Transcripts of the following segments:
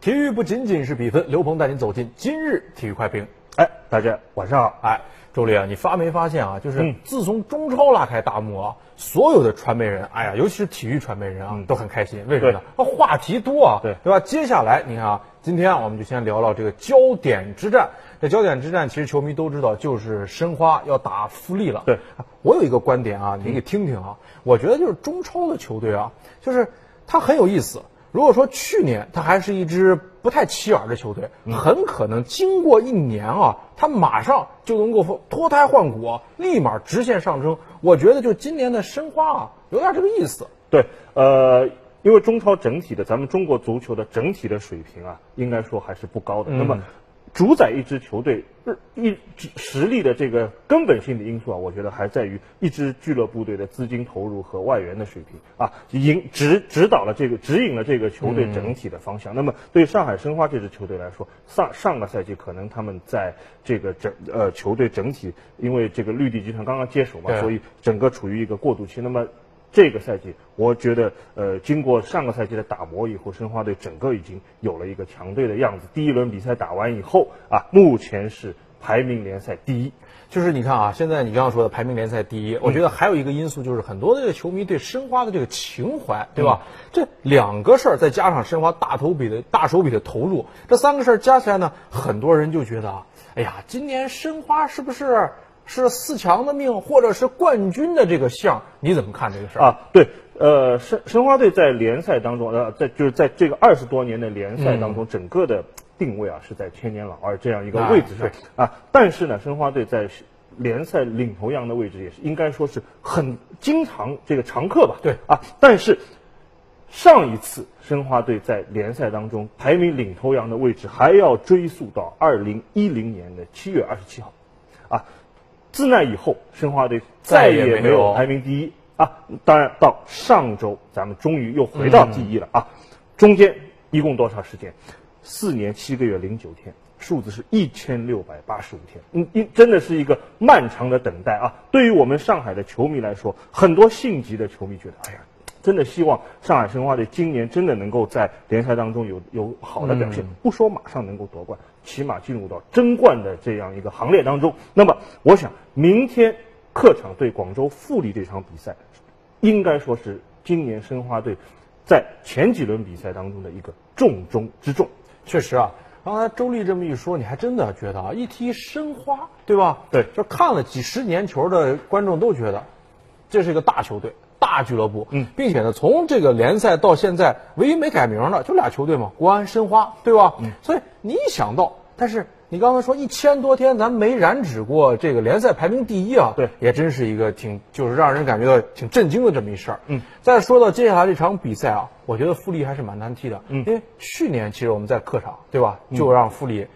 体育不仅仅是比分，刘鹏带您走进今日体育快评。哎，大家晚上好。哎，周丽啊，你发没发现啊？就是自从中超拉开大幕啊，所有的传媒人，哎呀，尤其是体育传媒人啊，都很开心。为什么呢？啊，话题多啊，对对吧？接下来你看啊，今天啊，我们就先聊聊这个焦点之战。这焦点之战，其实球迷都知道，就是申花要打富力了。对，我有一个观点啊，你给听听啊。我觉得就是中超的球队啊，就是它很有意思。如果说去年他还是一支不太起眼的球队，很可能经过一年啊，他马上就能够脱胎换骨，立马直线上升。我觉得就今年的申花啊，有点这个意思。对，呃，因为中超整体的咱们中国足球的整体的水平啊，应该说还是不高的。那么。主宰一支球队一实力的这个根本性的因素啊，我觉得还在于一支俱乐部队的资金投入和外援的水平啊，引指指导了这个指引了这个球队整体的方向。那么对上海申花这支球队来说，上上个赛季可能他们在这个整呃球队整体，因为这个绿地集团刚刚接手嘛，所以整个处于一个过渡期。那么这个赛季，我觉得，呃，经过上个赛季的打磨以后，申花队整个已经有了一个强队的样子。第一轮比赛打完以后，啊，目前是排名联赛第一。就是你看啊，现在你刚刚说的排名联赛第一，我觉得还有一个因素就是很多的这个球迷对申花的这个情怀，对吧？这两个事儿再加上申花大头笔的大手笔的投入，这三个事儿加起来呢，很多人就觉得啊，哎呀，今年申花是不是？是四强的命，或者是冠军的这个相，你怎么看这个事儿啊？对，呃，申申花队在联赛当中，呃，在就是在这个二十多年的联赛当中，整个的定位啊是在千年老二这样一个位置上啊。但是呢，申花队在联赛领头羊的位置也是应该说是很经常这个常客吧？对啊。但是上一次申花队在联赛当中排名领头羊的位置，还要追溯到二零一零年的七月二十七号，啊。自那以后，申花队再也没有排名第一啊！当然，到上周咱们终于又回到第一了啊！中间一共多少时间？四年七个月零九天，数字是一千六百八十五天。嗯，一真的是一个漫长的等待啊！对于我们上海的球迷来说，很多性急的球迷觉得，哎呀。真的希望上海申花队今年真的能够在联赛当中有有好的表现，不说马上能够夺冠，起码进入到争冠的这样一个行列当中。那么，我想明天客场对广州富力这场比赛，应该说是今年申花队在前几轮比赛当中的一个重中之重。确实啊，刚才周丽这么一说，你还真的觉得啊，一提申花，对吧？对，就看了几十年球的观众都觉得，这是一个大球队。大俱乐部，嗯，并且呢，从这个联赛到现在，唯一没改名的就俩球队嘛，国安、申花，对吧？嗯，所以你一想到，但是你刚才说一千多天咱没染指过这个联赛排名第一啊，对，也真是一个挺就是让人感觉到挺震惊的这么一事儿。嗯，再说到接下来这场比赛啊，我觉得富力还是蛮难踢的，嗯，因为去年其实我们在客场，对吧，就让富力。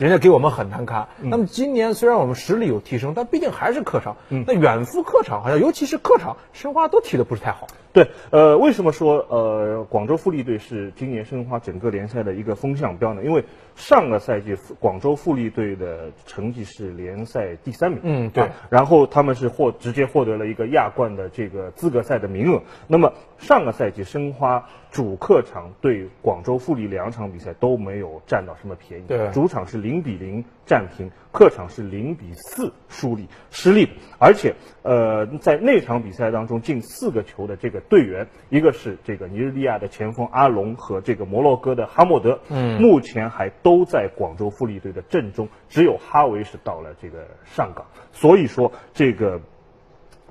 人家给我们很难堪。那么今年虽然我们实力有提升，但毕竟还是客场。那远赴客场，好像尤其是客场，申花都踢的不是太好。对，呃，为什么说呃广州富力队是今年申花整个联赛的一个风向标呢？因为上个赛季广州富力队的成绩是联赛第三名。嗯，对。然后他们是获直接获得了一个亚冠的这个资格赛的名额。那么上个赛季申花主客场对广州富力两场比赛都没有占到什么便宜。对，主场是零比零战平，客场是零比四输利失利。而且呃在那场比赛当中进四个球的这个。队员一个是这个尼日利亚的前锋阿隆和这个摩洛哥的哈默德，嗯，目前还都都在广州富力队的阵中，只有哈维是到了这个上港，所以说这个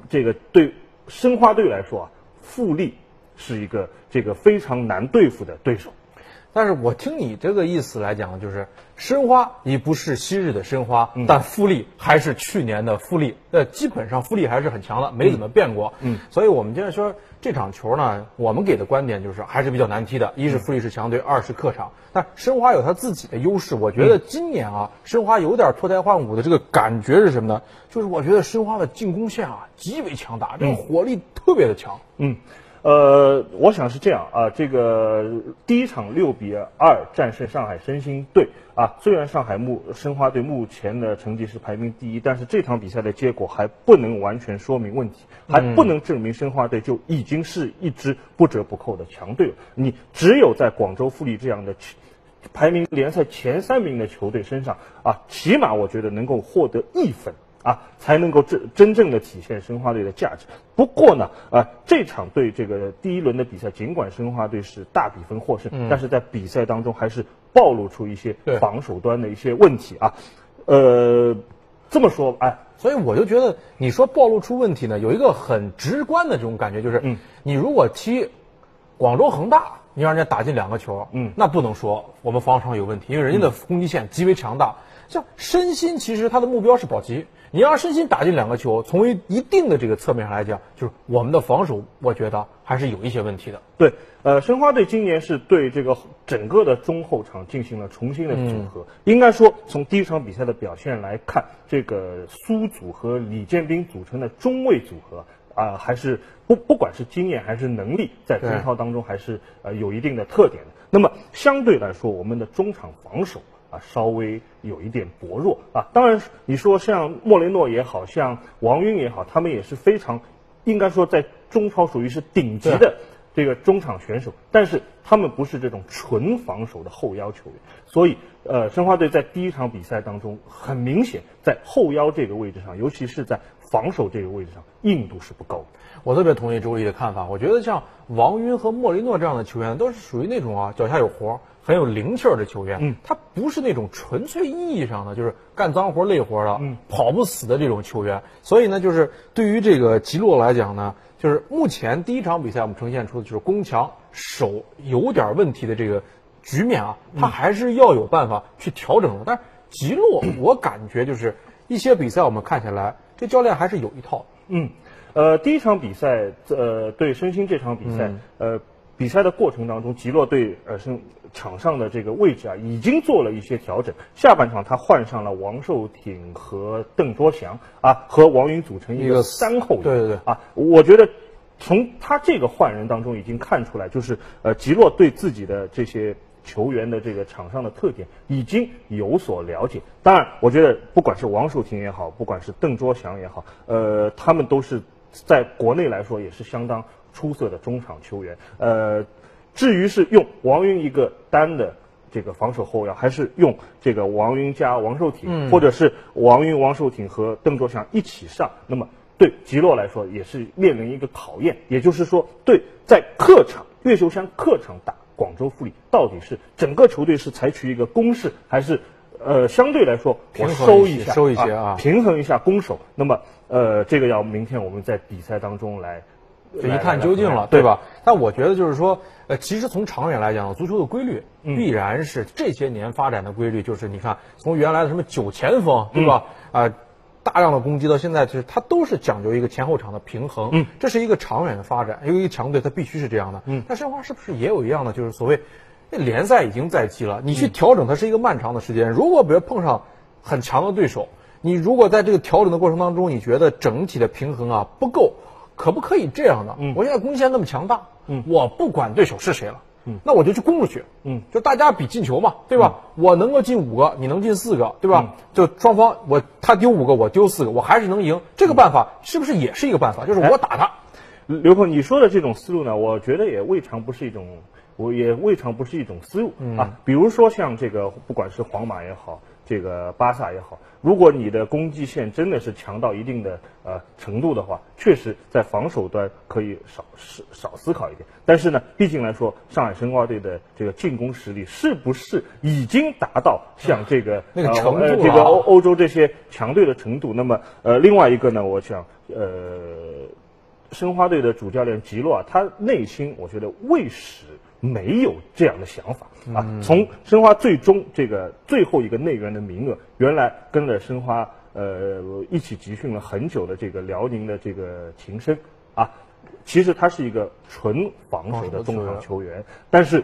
这个对申花队来说啊，富力是一个这个非常难对付的对手。但是我听你这个意思来讲，就是申花已不是昔日的申花，但富力还是去年的富力，呃，基本上富力还是很强的，没怎么变过。嗯，所以我们接着说这场球呢，我们给的观点就是还是比较难踢的。一是富力是强队，二是客场，但申花有他自己的优势。我觉得今年啊，申花有点脱胎换骨的这个感觉是什么呢？就是我觉得申花的进攻线啊极为强大，这个火力特别的强。嗯。呃，我想是这样啊，这个第一场六比二战胜上海申鑫队啊，虽然上海目申花队目前的成绩是排名第一，但是这场比赛的结果还不能完全说明问题，还不能证明申花队就已经是一支不折不扣的强队了。你只有在广州富力这样的排名联赛前三名的球队身上啊，起码我觉得能够获得一分。啊，才能够真真正的体现申花队的价值。不过呢，啊，这场对这个第一轮的比赛，尽管申花队是大比分获胜，但是在比赛当中还是暴露出一些防守端的一些问题啊。呃，这么说，哎，所以我就觉得你说暴露出问题呢，有一个很直观的这种感觉，就是，嗯，你如果踢广州恒大，你让人家打进两个球，嗯，那不能说我们防守有问题，因为人家的攻击线极为强大。像申鑫，其实他的目标是保级。你让申鑫打进两个球，从一一定的这个侧面上来讲，就是我们的防守，我觉得还是有一些问题的。对，呃，申花队今年是对这个整个的中后场进行了重新的组合。应该说，从第一场比赛的表现来看，这个苏祖和李建斌组成的中卫组合啊，还是不不管是经验还是能力，在中超当中还是呃有一定的特点的。那么相对来说，我们的中场防守。啊，稍微有一点薄弱啊。当然，你说像莫雷诺也好像王晕也好，他们也是非常，应该说在中超属于是顶级的这个中场选手，但是他们不是这种纯防守的后腰球员。所以，呃，申花队在第一场比赛当中，很明显在后腰这个位置上，尤其是在防守这个位置上，硬度是不够。我特别同意周毅的看法，我觉得像王晕和莫雷诺这样的球员，都是属于那种啊，脚下有活。很有灵气儿的球员，嗯，他不是那种纯粹意义上的就是干脏活累活的，嗯，跑不死的这种球员。所以呢，就是对于这个吉洛来讲呢，就是目前第一场比赛我们呈现出的就是攻强守有点问题的这个局面啊，他还是要有办法去调整的。但是吉洛，我感觉就是一些比赛我们看下来，这教练还是有一套。嗯，呃，第一场比赛，呃，对申鑫这场比赛，呃。比赛的过程当中，吉洛对呃是场上的这个位置啊，已经做了一些调整。下半场他换上了王寿挺和邓卓翔啊，和王云组成一个三后卫。对对对啊，我觉得从他这个换人当中已经看出来，就是呃吉洛对自己的这些球员的这个场上的特点已经有所了解。当然，我觉得不管是王寿挺也好，不管是邓卓翔也好，呃，他们都是在国内来说也是相当。出色的中场球员，呃，至于是用王云一个单的这个防守后腰，还是用这个王云加王寿挺，或者是王云、王寿挺和邓卓翔一起上，那么对吉洛来说也是面临一个考验。也就是说，对在客场越秀山客场打广州富力，到底是整个球队是采取一个攻势，还是呃相对来说我收一下，收一些啊，平衡一下攻守？那么呃，这个要明天我们在比赛当中来。就一探究竟了，对吧？但我觉得就是说，呃，其实从长远来讲，足球的规律必然是这些年发展的规律，就是你看，从原来的什么九前锋，对吧？啊，大量的攻击到现在，就是它都是讲究一个前后场的平衡。嗯，这是一个长远的发展，因为一个强队它必须是这样的。嗯，但申花是不是也有一样的？就是所谓，联赛已经在即了，你去调整它是一个漫长的时间。如果比如碰上很强的对手，你如果在这个调整的过程当中，你觉得整体的平衡啊不够。可不可以这样呢？嗯，我现在攻击线那么强大，嗯，我不管对手是谁了，嗯，那我就去攻出去，嗯，就大家比进球嘛，对吧？我能够进五个，你能进四个，对吧？就双方我他丢五个，我丢四个，我还是能赢。这个办法是不是也是一个办法？就是我打他。刘鹏，你说的这种思路呢，我觉得也未尝不是一种，我也未尝不是一种思路啊。比如说像这个，不管是皇马也好。这个巴萨也好，如果你的攻击线真的是强到一定的呃程度的话，确实在防守端可以少少少思考一点。但是呢，毕竟来说，上海申花队的这个进攻实力是不是已经达到像这个那个程度这个欧欧洲这些强队的程度？那么呃，另外一个呢，我想呃，申花队的主教练吉洛啊，他内心我觉得未始。没有这样的想法啊！从申花最终这个最后一个内援的名额，原来跟着申花呃一起集训了很久的这个辽宁的这个秦升啊，其实他是一个纯防守的中场球员，但是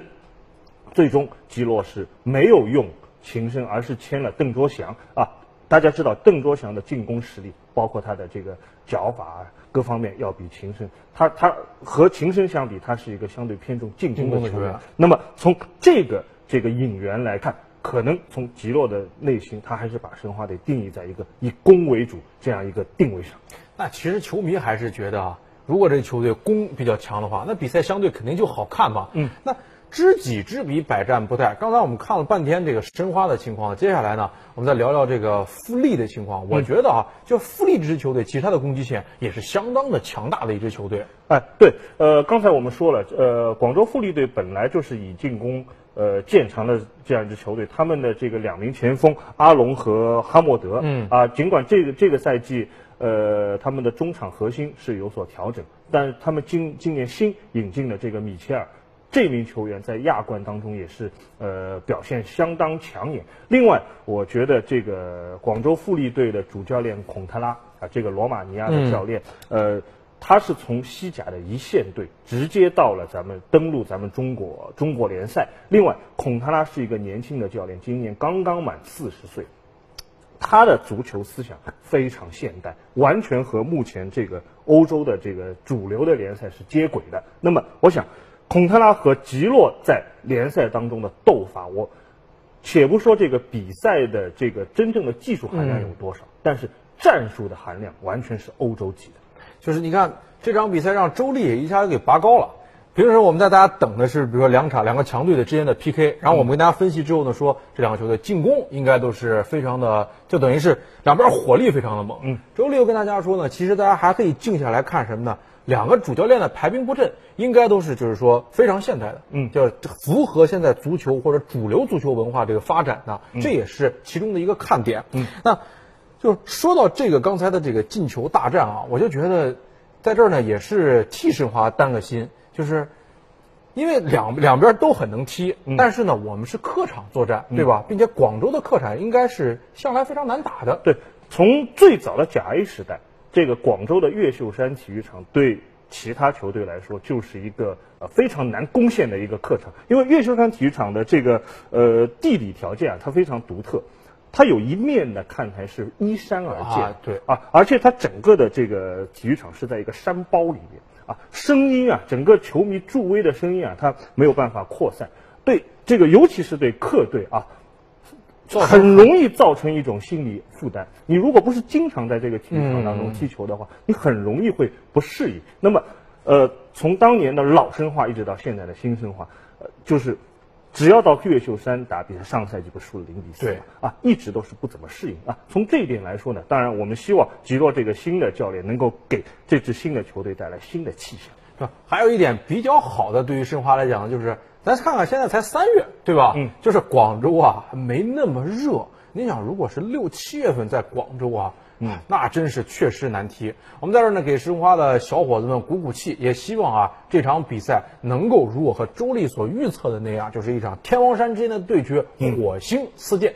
最终吉洛是没有用秦升，而是签了邓卓翔啊。大家知道邓卓翔的进攻实力，包括他的这个脚法各方面，要比秦升，他他和秦升相比，他是一个相对偏重进攻的球员。那么从这个这个引援来看，可能从吉洛的内心，他还是把申花队定义在一个以攻为主这样一个定位上。那其实球迷还是觉得啊，如果这个球队攻比较强的话，那比赛相对肯定就好看嘛。嗯，那知己知彼，百战不殆。刚才我们看了半天这个申花的情况，接下来呢，我们再聊聊这个富力的情况。我觉得啊，就富力这支球队，其实它的攻击线也是相当的强大的一支球队。哎，对，呃，刚才我们说了，呃，广州富力队本来就是以进攻呃见长的这样一支球队，他们的这个两名前锋阿隆和哈默德，嗯啊，尽管这个这个赛季。呃，他们的中场核心是有所调整，但是他们今今年新引进的这个米切尔，这名球员在亚冠当中也是呃表现相当抢眼。另外，我觉得这个广州富力队的主教练孔特拉啊，这个罗马尼亚的教练，呃，他是从西甲的一线队直接到了咱们登陆咱们中国中国联赛。另外，孔特拉是一个年轻的教练，今年刚刚满四十岁。他的足球思想非常现代，完全和目前这个欧洲的这个主流的联赛是接轨的。那么，我想，孔特拉和吉洛在联赛当中的斗法，我且不说这个比赛的这个真正的技术含量有多少，但是战术的含量完全是欧洲级的。就是你看这场比赛让周丽也一下子给拔高了。平时我们在大家等的是，比如说两场两个强队的之间的 PK，然后我们跟大家分析之后呢，说这两个球队进攻应该都是非常的，就等于是两边火力非常的猛。嗯，周丽又跟大家说呢，其实大家还可以静下来看什么呢？两个主教练的排兵布阵应该都是就是说非常现代的，嗯，就是符合现在足球或者主流足球文化这个发展的，这也是其中的一个看点。嗯，那就说到这个刚才的这个进球大战啊，我就觉得在这儿呢也是替申花担个心。就是因为两 两边都很能踢，但是呢，我们是客场作战，对吧？并且广州的客场应该是向来非常难打的。对，从最早的甲 A 时代，这个广州的越秀山体育场对其他球队来说就是一个呃非常难攻陷的一个客场，因为越秀山体育场的这个呃地理条件啊，它非常独特。它有一面的看台是依山而建，对啊，而且它整个的这个体育场是在一个山包里面。啊，声音啊，整个球迷助威的声音啊，它没有办法扩散，对这个，尤其是对客队啊，很容易造成一种心理负担。你如果不是经常在这个体育场当中踢球的话，你很容易会不适应。那么，呃，从当年的老申花一直到现在的新申花，呃，就是。只要到越秀山打比赛，上赛季不输了零比四对啊，一直都是不怎么适应啊。从这一点来说呢，当然我们希望吉洛这个新的教练能够给这支新的球队带来新的气象。是吧还有一点比较好的，对于申花来讲，就是咱看看现在才三月，对吧？嗯，就是广州啊没那么热。你想，如果是六七月份在广州啊。嗯，那真是确实难踢。我们在这儿呢，给申花的小伙子们鼓鼓气，也希望啊，这场比赛能够如我和周丽所预测的那样，就是一场天王山之间的对决，火星四溅。